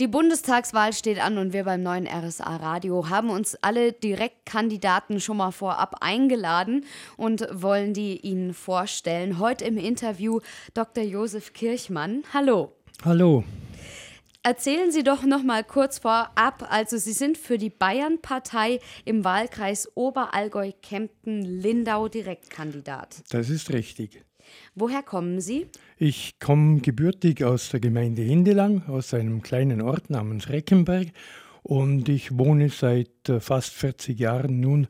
Die Bundestagswahl steht an und wir beim neuen RSA Radio haben uns alle Direktkandidaten schon mal vorab eingeladen und wollen die Ihnen vorstellen. Heute im Interview Dr. Josef Kirchmann. Hallo. Hallo. Erzählen Sie doch noch mal kurz vorab, also Sie sind für die Bayern-Partei im Wahlkreis Oberallgäu-Kempten-Lindau Direktkandidat. Das ist richtig. Woher kommen Sie? Ich komme gebürtig aus der Gemeinde Hindelang, aus einem kleinen Ort namens Reckenberg. Und ich wohne seit äh, fast 40 Jahren nun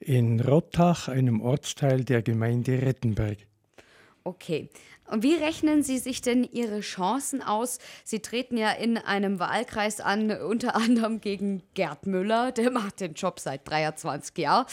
in Rottach, einem Ortsteil der Gemeinde Rettenberg. Okay. Und wie rechnen Sie sich denn Ihre Chancen aus? Sie treten ja in einem Wahlkreis an, unter anderem gegen Gerd Müller, der macht den Job seit 23 Jahren.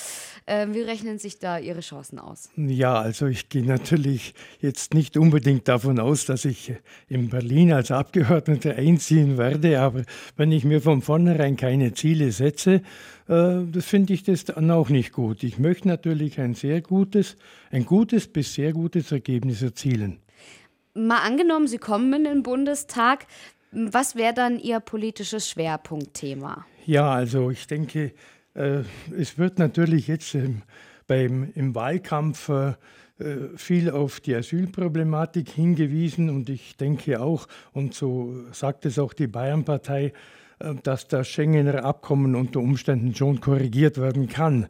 Äh, wie rechnen sich da Ihre Chancen aus? Ja, also ich gehe natürlich jetzt nicht unbedingt davon aus, dass ich in Berlin als Abgeordneter einziehen werde, aber wenn ich mir von vornherein keine Ziele setze, äh, das finde ich das dann auch nicht gut. Ich möchte natürlich ein sehr gutes, ein gutes bis sehr gutes Ergebnis erzielen. Mal angenommen, Sie kommen in den Bundestag, was wäre dann Ihr politisches Schwerpunktthema? Ja, also ich denke, äh, es wird natürlich jetzt ähm, beim, im Wahlkampf äh, viel auf die Asylproblematik hingewiesen und ich denke auch, und so sagt es auch die Bayernpartei, äh, dass das Schengener Abkommen unter Umständen schon korrigiert werden kann.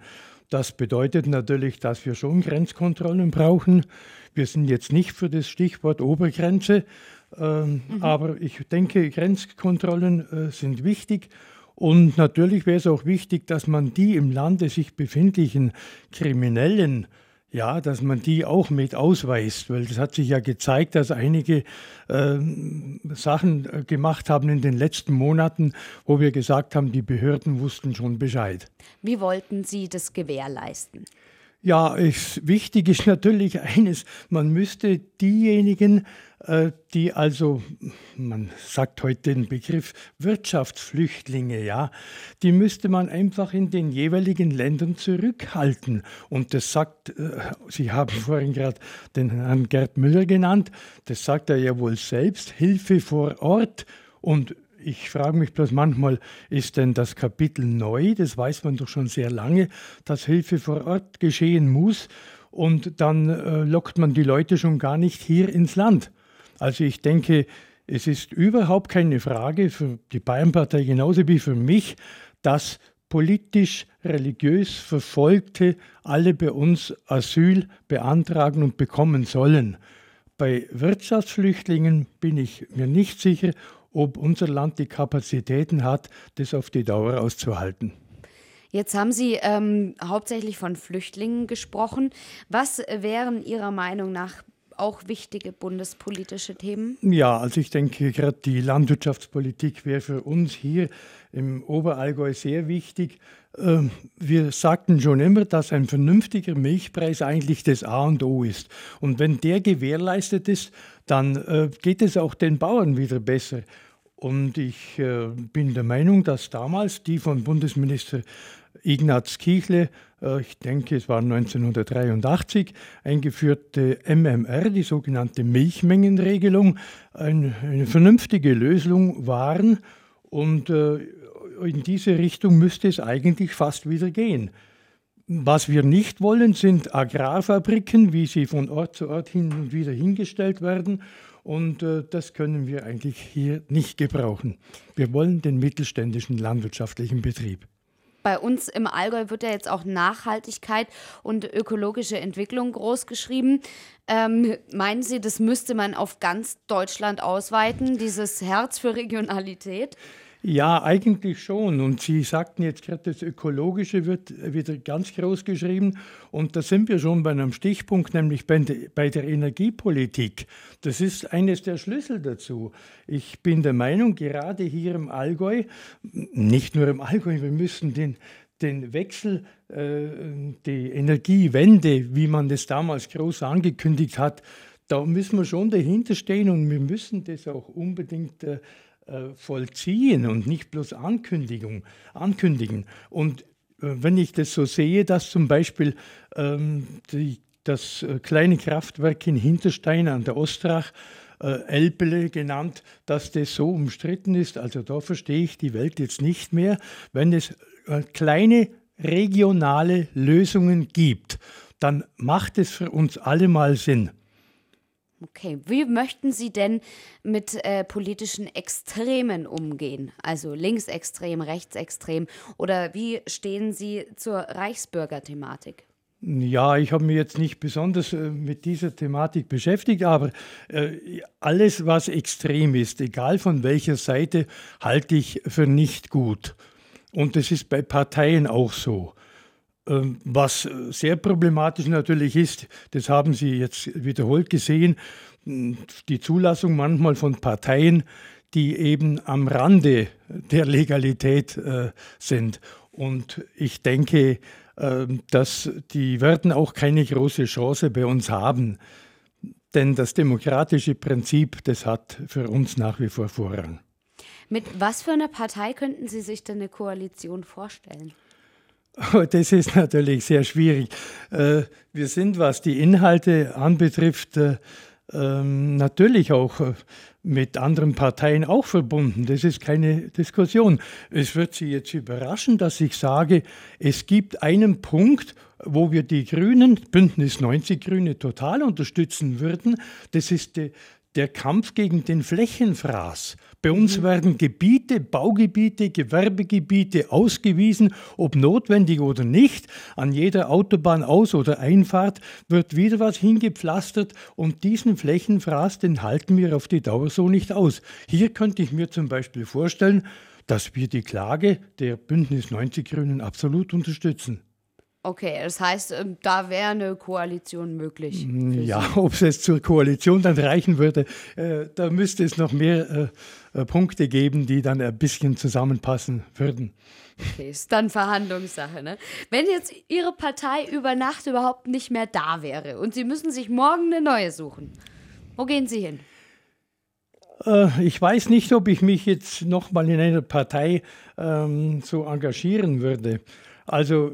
Das bedeutet natürlich, dass wir schon Grenzkontrollen brauchen. Wir sind jetzt nicht für das Stichwort Obergrenze, ähm, mhm. aber ich denke, Grenzkontrollen äh, sind wichtig. Und natürlich wäre es auch wichtig, dass man die im Lande sich befindlichen Kriminellen ja, dass man die auch mit ausweist, weil es hat sich ja gezeigt, dass einige äh, Sachen gemacht haben in den letzten Monaten, wo wir gesagt haben, die Behörden wussten schon Bescheid. Wie wollten Sie das gewährleisten? Ja, es, wichtig ist natürlich eines, man müsste diejenigen, äh, die also, man sagt heute den Begriff Wirtschaftsflüchtlinge, ja, die müsste man einfach in den jeweiligen Ländern zurückhalten. Und das sagt, äh, Sie haben vorhin gerade den Herrn Gerd Müller genannt, das sagt er ja wohl selbst, Hilfe vor Ort. Und ich frage mich bloß manchmal, ist denn das Kapitel neu? Das weiß man doch schon sehr lange, dass Hilfe vor Ort geschehen muss. Und dann äh, lockt man die Leute schon gar nicht hier ins Land. Also ich denke, es ist überhaupt keine Frage für die Bayernpartei genauso wie für mich, dass politisch, religiös Verfolgte alle bei uns Asyl beantragen und bekommen sollen. Bei Wirtschaftsflüchtlingen bin ich mir nicht sicher, ob unser Land die Kapazitäten hat, das auf die Dauer auszuhalten. Jetzt haben Sie ähm, hauptsächlich von Flüchtlingen gesprochen. Was wären Ihrer Meinung nach auch wichtige bundespolitische Themen? Ja, also ich denke, gerade die Landwirtschaftspolitik wäre für uns hier im Oberallgäu sehr wichtig. Ähm, wir sagten schon immer, dass ein vernünftiger Milchpreis eigentlich das A und O ist. Und wenn der gewährleistet ist, dann äh, geht es auch den Bauern wieder besser. Und ich äh, bin der Meinung, dass damals die von Bundesminister Ignaz Kichle, ich denke es war 1983, eingeführte MMR, die sogenannte Milchmengenregelung, eine, eine vernünftige Lösung waren. Und äh, in diese Richtung müsste es eigentlich fast wieder gehen. Was wir nicht wollen, sind Agrarfabriken, wie sie von Ort zu Ort hin und wieder hingestellt werden. Und äh, das können wir eigentlich hier nicht gebrauchen. Wir wollen den mittelständischen landwirtschaftlichen Betrieb. Bei uns im Allgäu wird ja jetzt auch Nachhaltigkeit und ökologische Entwicklung großgeschrieben. Ähm, meinen Sie, das müsste man auf ganz Deutschland ausweiten, dieses Herz für Regionalität? Ja, eigentlich schon. Und Sie sagten jetzt gerade, das Ökologische wird wieder ganz groß geschrieben. Und da sind wir schon bei einem Stichpunkt, nämlich bei der Energiepolitik. Das ist eines der Schlüssel dazu. Ich bin der Meinung, gerade hier im Allgäu, nicht nur im Allgäu, wir müssen den, den Wechsel, äh, die Energiewende, wie man das damals groß angekündigt hat, da müssen wir schon dahinter stehen und wir müssen das auch unbedingt äh, vollziehen und nicht bloß Ankündigung, ankündigen. Und äh, wenn ich das so sehe, dass zum Beispiel ähm, die, das äh, kleine Kraftwerk in Hinterstein an der Ostrach äh, Elbele genannt, dass das so umstritten ist. Also da verstehe ich die Welt jetzt nicht mehr. Wenn es äh, kleine regionale Lösungen gibt, dann macht es für uns alle mal Sinn. Okay, wie möchten Sie denn mit äh, politischen Extremen umgehen? Also linksextrem, rechtsextrem oder wie stehen Sie zur Reichsbürgerthematik? Ja, ich habe mich jetzt nicht besonders äh, mit dieser Thematik beschäftigt, aber äh, alles, was extrem ist, egal von welcher Seite, halte ich für nicht gut. Und das ist bei Parteien auch so. Ähm, was sehr problematisch natürlich ist, das haben Sie jetzt wiederholt gesehen, die Zulassung manchmal von Parteien, die eben am Rande der Legalität äh, sind. Und ich denke, äh, dass die werden auch keine große Chance bei uns haben. Denn das demokratische Prinzip, das hat für uns nach wie vor Vorrang. Mit was für einer Partei könnten Sie sich denn eine Koalition vorstellen? Das ist natürlich sehr schwierig. Äh, wir sind, was die Inhalte anbetrifft, äh, ähm, natürlich auch äh, mit anderen Parteien auch verbunden. Das ist keine Diskussion. Es wird Sie jetzt überraschen, dass ich sage, es gibt einen Punkt, wo wir die Grünen, Bündnis 90 Grüne, total unterstützen würden. Das ist der Kampf gegen den Flächenfraß. Bei uns mhm. werden Gebiete, Baugebiete, Gewerbegebiete ausgewiesen, ob notwendig oder nicht. An jeder Autobahn aus- oder Einfahrt wird wieder was hingepflastert und diesen Flächenfraß, den halten wir auf die Dauer so nicht aus. Hier könnte ich mir zum Beispiel vorstellen, dass wir die Klage der Bündnis 90 Grünen absolut unterstützen. Okay, das heißt, ähm, da wäre eine Koalition möglich. Mm, ja, ob es jetzt zur Koalition dann reichen würde, äh, da müsste es noch mehr äh, äh, Punkte geben, die dann ein bisschen zusammenpassen würden. Okay, ist dann Verhandlungssache, ne? Wenn jetzt Ihre Partei über Nacht überhaupt nicht mehr da wäre und Sie müssen sich morgen eine neue suchen, wo gehen Sie hin? Äh, ich weiß nicht, ob ich mich jetzt nochmal in einer Partei ähm, so engagieren würde. Also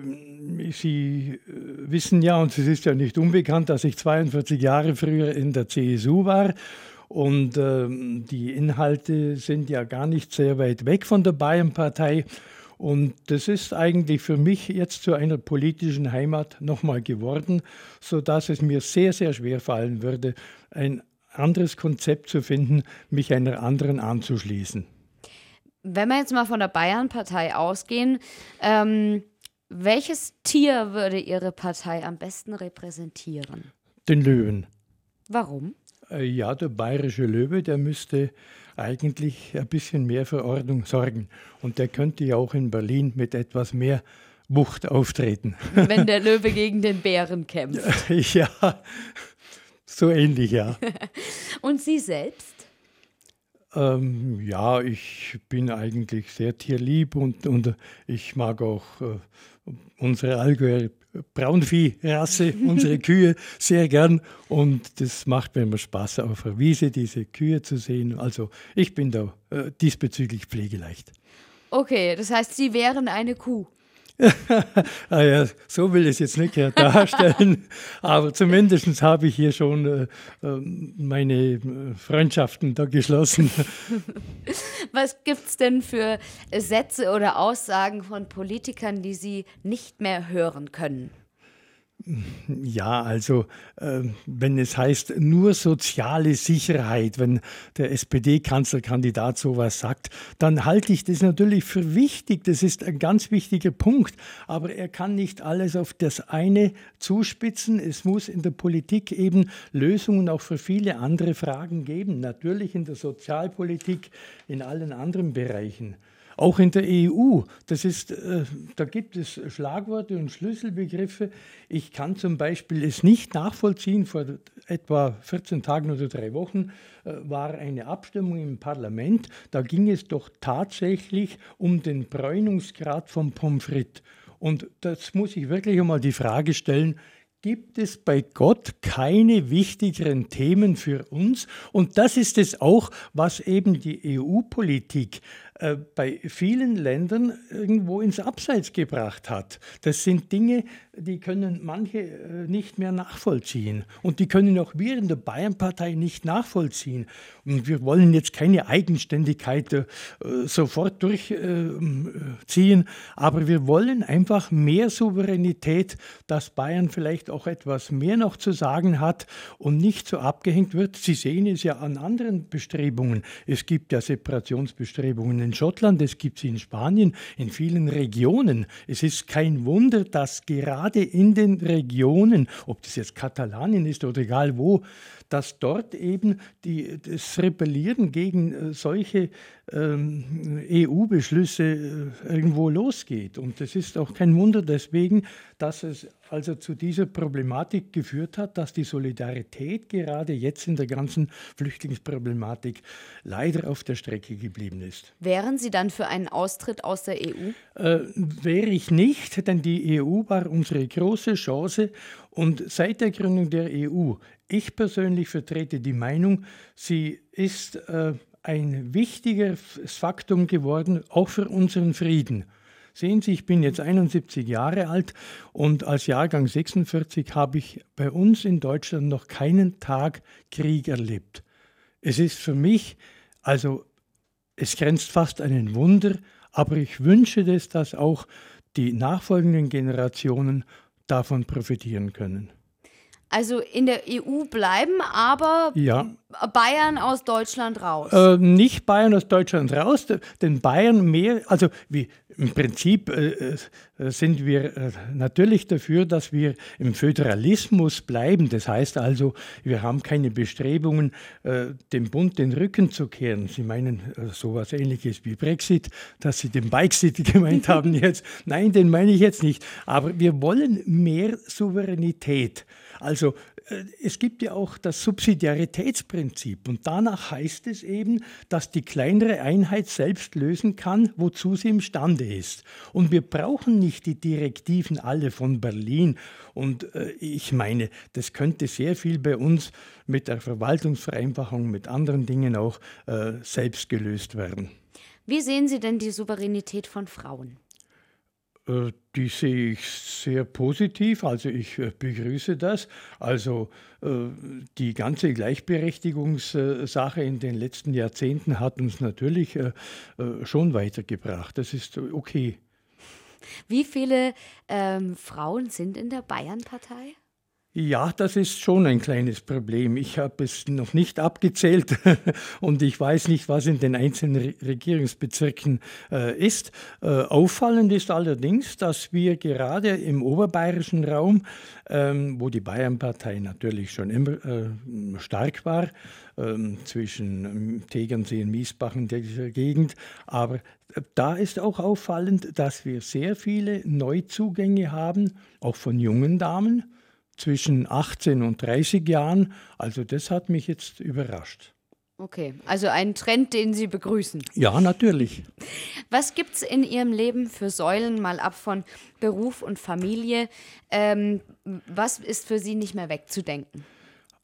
Sie äh, wissen ja, und es ist ja nicht unbekannt, dass ich 42 Jahre früher in der CSU war. Und äh, die Inhalte sind ja gar nicht sehr weit weg von der Bayernpartei. Und das ist eigentlich für mich jetzt zu einer politischen Heimat nochmal geworden, sodass es mir sehr, sehr schwer fallen würde, ein anderes Konzept zu finden, mich einer anderen anzuschließen. Wenn wir jetzt mal von der Bayernpartei ausgehen, ähm, welches Tier würde Ihre Partei am besten repräsentieren? Den Löwen. Warum? Äh, ja, der bayerische Löwe, der müsste eigentlich ein bisschen mehr für Ordnung sorgen. Und der könnte ja auch in Berlin mit etwas mehr Wucht auftreten. Wenn der Löwe gegen den Bären kämpft. Ja, so ähnlich, ja. Und Sie selbst? Ähm, ja, ich bin eigentlich sehr tierlieb und, und ich mag auch äh, unsere Allgäuer Braunviehrasse, unsere Kühe, sehr gern. Und das macht mir immer Spaß, auf der Wiese diese Kühe zu sehen. Also ich bin da äh, diesbezüglich pflegeleicht. Okay, das heißt, Sie wären eine Kuh. Ah ja, so will ich es jetzt nicht darstellen, aber zumindest habe ich hier schon äh, ähm, meine äh, Freundschaften da geschlossen. Was gibt es denn für Sätze oder Aussagen von Politikern, die Sie nicht mehr hören können? Ja, also äh, wenn es heißt nur soziale Sicherheit, wenn der SPD-Kanzlerkandidat sowas sagt, dann halte ich das natürlich für wichtig. Das ist ein ganz wichtiger Punkt. Aber er kann nicht alles auf das eine zuspitzen. Es muss in der Politik eben Lösungen auch für viele andere Fragen geben. Natürlich in der Sozialpolitik, in allen anderen Bereichen. Auch in der EU, das ist, äh, da gibt es Schlagworte und Schlüsselbegriffe. Ich kann zum Beispiel es nicht nachvollziehen. Vor etwa 14 Tagen oder drei Wochen äh, war eine Abstimmung im Parlament. Da ging es doch tatsächlich um den Bräunungsgrad vom Pommes frites. Und das muss ich wirklich einmal die Frage stellen, gibt es bei Gott keine wichtigeren Themen für uns. Und das ist es auch, was eben die EU-Politik äh, bei vielen Ländern irgendwo ins Abseits gebracht hat. Das sind Dinge, die können manche äh, nicht mehr nachvollziehen. Und die können auch wir in der Bayernpartei nicht nachvollziehen. Und wir wollen jetzt keine Eigenständigkeit äh, sofort durchziehen, aber wir wollen einfach mehr Souveränität, dass Bayern vielleicht auch etwas mehr noch zu sagen hat und nicht so abgehängt wird. Sie sehen es ja an anderen Bestrebungen. Es gibt ja Separationsbestrebungen in in Schottland, es gibt sie in Spanien, in vielen Regionen. Es ist kein Wunder, dass gerade in den Regionen, ob das jetzt Katalanien ist oder egal wo, dass dort eben die, das Rebellieren gegen äh, solche ähm, EU-Beschlüsse äh, irgendwo losgeht. Und es ist auch kein Wunder deswegen, dass es also zu dieser Problematik geführt hat, dass die Solidarität gerade jetzt in der ganzen Flüchtlingsproblematik leider auf der Strecke geblieben ist. Wären Sie dann für einen Austritt aus der EU? Äh, wäre ich nicht, denn die EU war unsere große Chance und seit der Gründung der EU, ich persönlich vertrete die Meinung, sie ist äh, ein wichtiges Faktum geworden, auch für unseren Frieden. Sehen Sie, ich bin jetzt 71 Jahre alt und als Jahrgang 46 habe ich bei uns in Deutschland noch keinen Tag Krieg erlebt. Es ist für mich, also es grenzt fast an ein Wunder, aber ich wünsche es, dass auch die nachfolgenden Generationen davon profitieren können. Also in der EU bleiben, aber ja. Bayern aus Deutschland raus. Äh, nicht Bayern aus Deutschland raus, denn Bayern mehr, also wie im Prinzip äh, äh, sind wir äh, natürlich dafür, dass wir im Föderalismus bleiben. Das heißt also, wir haben keine Bestrebungen, äh, dem Bund den Rücken zu kehren. Sie meinen äh, sowas ähnliches wie Brexit, dass Sie den Brexit gemeint haben jetzt. Nein, den meine ich jetzt nicht. Aber wir wollen mehr Souveränität. Also äh, es gibt ja auch das Subsidiaritätsprinzip und danach heißt es eben, dass die kleinere Einheit selbst lösen kann, wozu sie imstande ist. Und wir brauchen nicht die Direktiven alle von Berlin. Und äh, ich meine, das könnte sehr viel bei uns mit der Verwaltungsvereinfachung, mit anderen Dingen auch äh, selbst gelöst werden. Wie sehen Sie denn die Souveränität von Frauen? Äh, die sehe ich sehr positiv, also ich äh, begrüße das. Also äh, die ganze Gleichberechtigungssache in den letzten Jahrzehnten hat uns natürlich schon weitergebracht. Das ist okay. Wie viele ähm, Frauen sind in der Bayern-Partei? Ja, das ist schon ein kleines Problem. Ich habe es noch nicht abgezählt und ich weiß nicht, was in den einzelnen Regierungsbezirken äh, ist. Äh, auffallend ist allerdings, dass wir gerade im oberbayerischen Raum, ähm, wo die Bayernpartei natürlich schon immer äh, stark war, ähm, zwischen ähm, Tegernsee und Miesbach in dieser Gegend, aber da ist auch auffallend, dass wir sehr viele Neuzugänge haben, auch von jungen Damen zwischen 18 und 30 Jahren. Also das hat mich jetzt überrascht. Okay, also ein Trend, den Sie begrüßen. Ja, natürlich. Was gibt es in Ihrem Leben für Säulen, mal ab von Beruf und Familie? Ähm, was ist für Sie nicht mehr wegzudenken?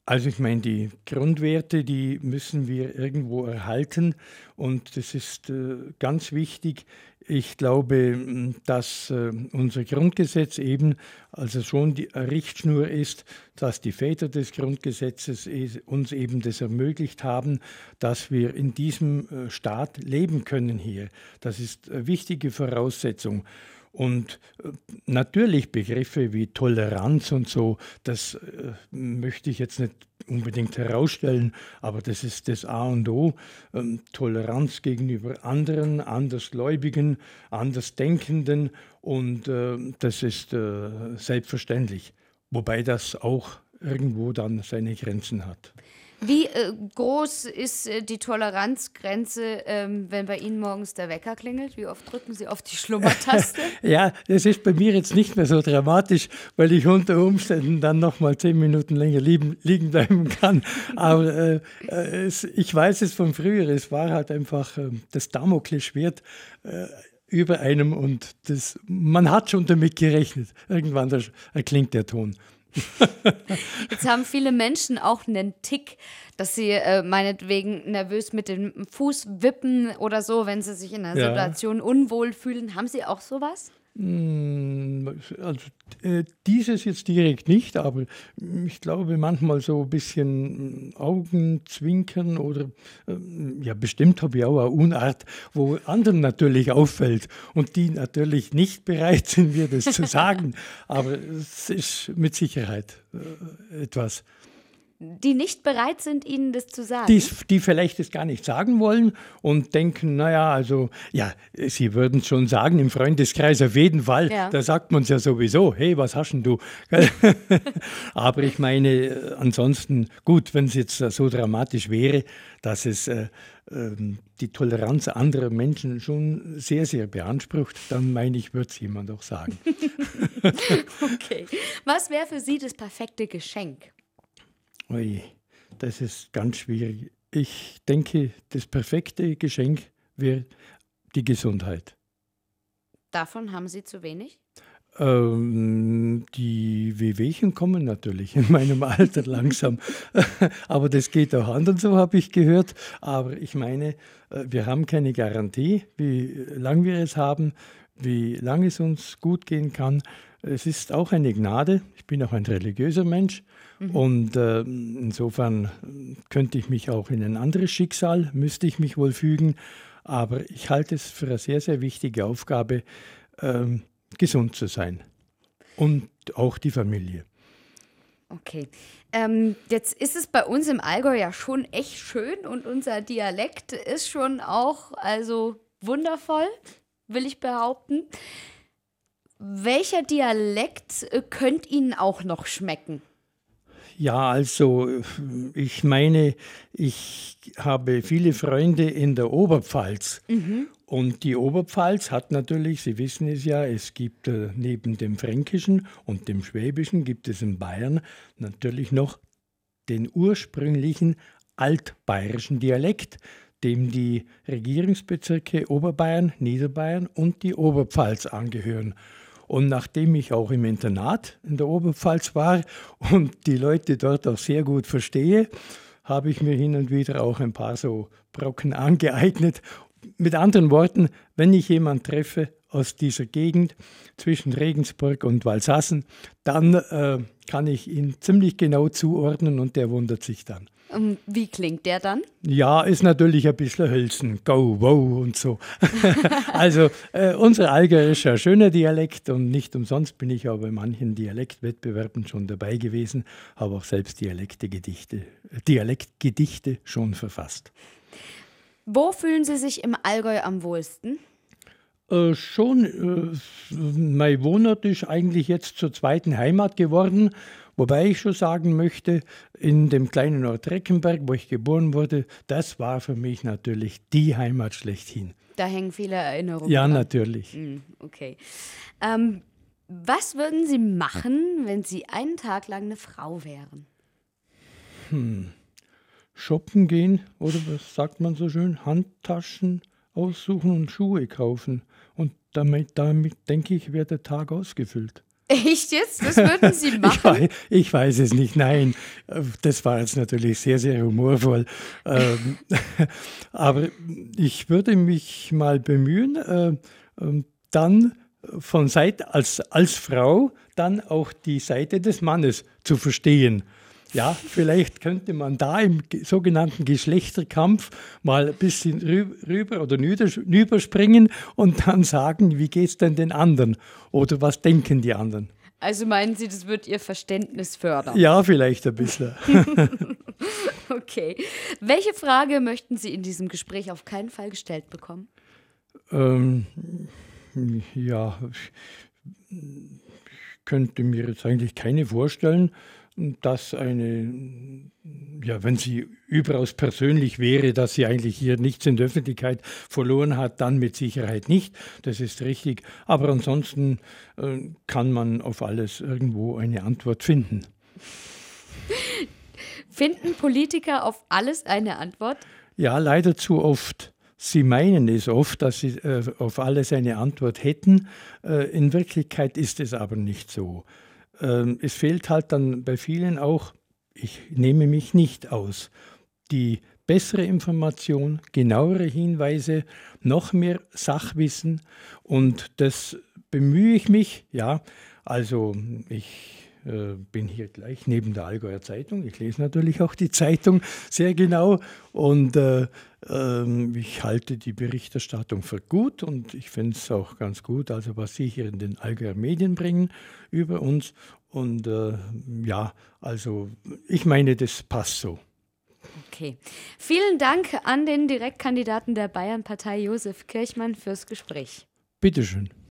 Also ich meine, die Grundwerte, die müssen wir irgendwo erhalten und das ist äh, ganz wichtig. Ich glaube, dass äh, unser Grundgesetz eben also schon die Richtschnur ist, dass die Väter des Grundgesetzes uns eben das ermöglicht haben, dass wir in diesem äh, Staat leben können hier. Das ist eine wichtige Voraussetzung. Und äh, natürlich Begriffe wie Toleranz und so, das äh, möchte ich jetzt nicht unbedingt herausstellen, aber das ist das A und O. Ähm, Toleranz gegenüber anderen, Andersgläubigen, Andersdenkenden und äh, das ist selbstverständlich. Wobei das auch irgendwo dann seine Grenzen hat. Wie äh, groß ist äh, die Toleranzgrenze, ähm, wenn bei Ihnen morgens der Wecker klingelt? Wie oft drücken Sie auf die Schlummertaste? ja, das ist bei mir jetzt nicht mehr so dramatisch, weil ich unter Umständen dann noch mal zehn Minuten länger lieben, liegen bleiben kann. Aber äh, äh es, ich weiß es von früher, es war halt einfach ähm, das Damoklesschwert äh, über einem und das, man hat schon damit gerechnet. Irgendwann erklingt der Ton. Jetzt haben viele Menschen auch einen Tick, dass sie äh, meinetwegen nervös mit dem Fuß wippen oder so, wenn sie sich in einer ja. Situation unwohl fühlen. Haben Sie auch sowas? Hm, also äh, dieses jetzt direkt nicht, aber ich glaube manchmal so ein bisschen Augenzwinkern oder äh, ja bestimmt habe ich auch eine Unart, wo anderen natürlich auffällt und die natürlich nicht bereit sind, mir das zu sagen. aber es ist mit Sicherheit äh, etwas die nicht bereit sind, Ihnen das zu sagen? Die, die vielleicht das gar nicht sagen wollen und denken, naja, also, ja, Sie würden es schon sagen, im Freundeskreis auf jeden Fall, ja. da sagt man es ja sowieso, hey, was hast denn du? Aber ich meine, äh, ansonsten, gut, wenn es jetzt so dramatisch wäre, dass es äh, äh, die Toleranz anderer Menschen schon sehr, sehr beansprucht, dann meine ich, wird es jemand auch sagen. okay. Was wäre für Sie das perfekte Geschenk? Ui, das ist ganz schwierig. Ich denke, das perfekte Geschenk wäre die Gesundheit. Davon haben Sie zu wenig? Ähm, die Wehwehchen kommen natürlich in meinem Alter langsam. Aber das geht auch anderen so, habe ich gehört. Aber ich meine, äh, wir haben keine Garantie, wie lange wir es haben, wie lange es uns gut gehen kann. Es ist auch eine Gnade. Ich bin auch ein religiöser Mensch. Mhm. Und äh, insofern könnte ich mich auch in ein anderes Schicksal, müsste ich mich wohl fügen. Aber ich halte es für eine sehr, sehr wichtige Aufgabe, äh, gesund zu sein. Und auch die Familie. Okay. Ähm, jetzt ist es bei uns im Allgäu ja schon echt schön und unser Dialekt ist schon auch also wundervoll, will ich behaupten. Welcher Dialekt äh, könnte Ihnen auch noch schmecken? Ja, also ich meine, ich habe viele Freunde in der Oberpfalz. Mhm. Und die Oberpfalz hat natürlich, Sie wissen es ja, es gibt äh, neben dem Fränkischen und dem Schwäbischen, gibt es in Bayern natürlich noch den ursprünglichen altbayerischen Dialekt, dem die Regierungsbezirke Oberbayern, Niederbayern und die Oberpfalz angehören. Und nachdem ich auch im Internat in der Oberpfalz war und die Leute dort auch sehr gut verstehe, habe ich mir hin und wieder auch ein paar so Brocken angeeignet. Mit anderen Worten, wenn ich jemanden treffe aus dieser Gegend zwischen Regensburg und Walsassen, dann äh, kann ich ihn ziemlich genau zuordnen und der wundert sich dann. Wie klingt der dann? Ja, ist natürlich ein bisschen Hölzen, go, wow und so. also äh, unser Allgäu ist ein schöner Dialekt und nicht umsonst bin ich auch bei manchen Dialektwettbewerben schon dabei gewesen, habe auch selbst Dialektgedichte, Dialektgedichte schon verfasst. Wo fühlen Sie sich im Allgäu am wohlsten? Äh, schon, äh, mein Wohnort ist eigentlich jetzt zur zweiten Heimat geworden Wobei ich schon sagen möchte, in dem kleinen Ort Reckenberg, wo ich geboren wurde, das war für mich natürlich die Heimat schlechthin. Da hängen viele Erinnerungen. Ja, dran. natürlich. Hm, okay. Ähm, was würden Sie machen, wenn Sie einen Tag lang eine Frau wären? Hm. Shoppen gehen oder was sagt man so schön? Handtaschen aussuchen und Schuhe kaufen. Und damit, damit denke ich, wäre der Tag ausgefüllt. Echt jetzt? Das würden Sie machen? Ich weiß, ich weiß, es nicht, nein. Das war jetzt natürlich sehr, sehr humorvoll. Ähm, aber ich würde mich mal bemühen, äh, ähm, dann von Seite als, als Frau dann auch die Seite des Mannes zu verstehen. Ja, vielleicht könnte man da im sogenannten Geschlechterkampf mal ein bisschen rüber oder rüberspringen und dann sagen, wie geht es denn den anderen oder was denken die anderen. Also meinen Sie, das wird Ihr Verständnis fördern? Ja, vielleicht ein bisschen. okay. Welche Frage möchten Sie in diesem Gespräch auf keinen Fall gestellt bekommen? Ähm, ja, ich könnte mir jetzt eigentlich keine vorstellen dass eine, ja, wenn sie überaus persönlich wäre, dass sie eigentlich hier nichts in der Öffentlichkeit verloren hat, dann mit Sicherheit nicht. Das ist richtig. Aber ansonsten äh, kann man auf alles irgendwo eine Antwort finden. Finden Politiker auf alles eine Antwort? Ja, leider zu oft. Sie meinen es oft, dass sie äh, auf alles eine Antwort hätten. Äh, in Wirklichkeit ist es aber nicht so. Ähm, es fehlt halt dann bei vielen auch, ich nehme mich nicht aus, die bessere Information, genauere Hinweise, noch mehr Sachwissen und das bemühe ich mich, ja, also ich äh, bin hier gleich neben der Allgäuer Zeitung. Ich lese natürlich auch die Zeitung sehr genau und äh, äh, ich halte die Berichterstattung für gut und ich finde es auch ganz gut, also was Sie hier in den Allgäuer Medien bringen über uns. Und äh, ja, also ich meine, das passt so. Okay. Vielen Dank an den Direktkandidaten der Bayernpartei Josef Kirchmann fürs Gespräch. Bitteschön.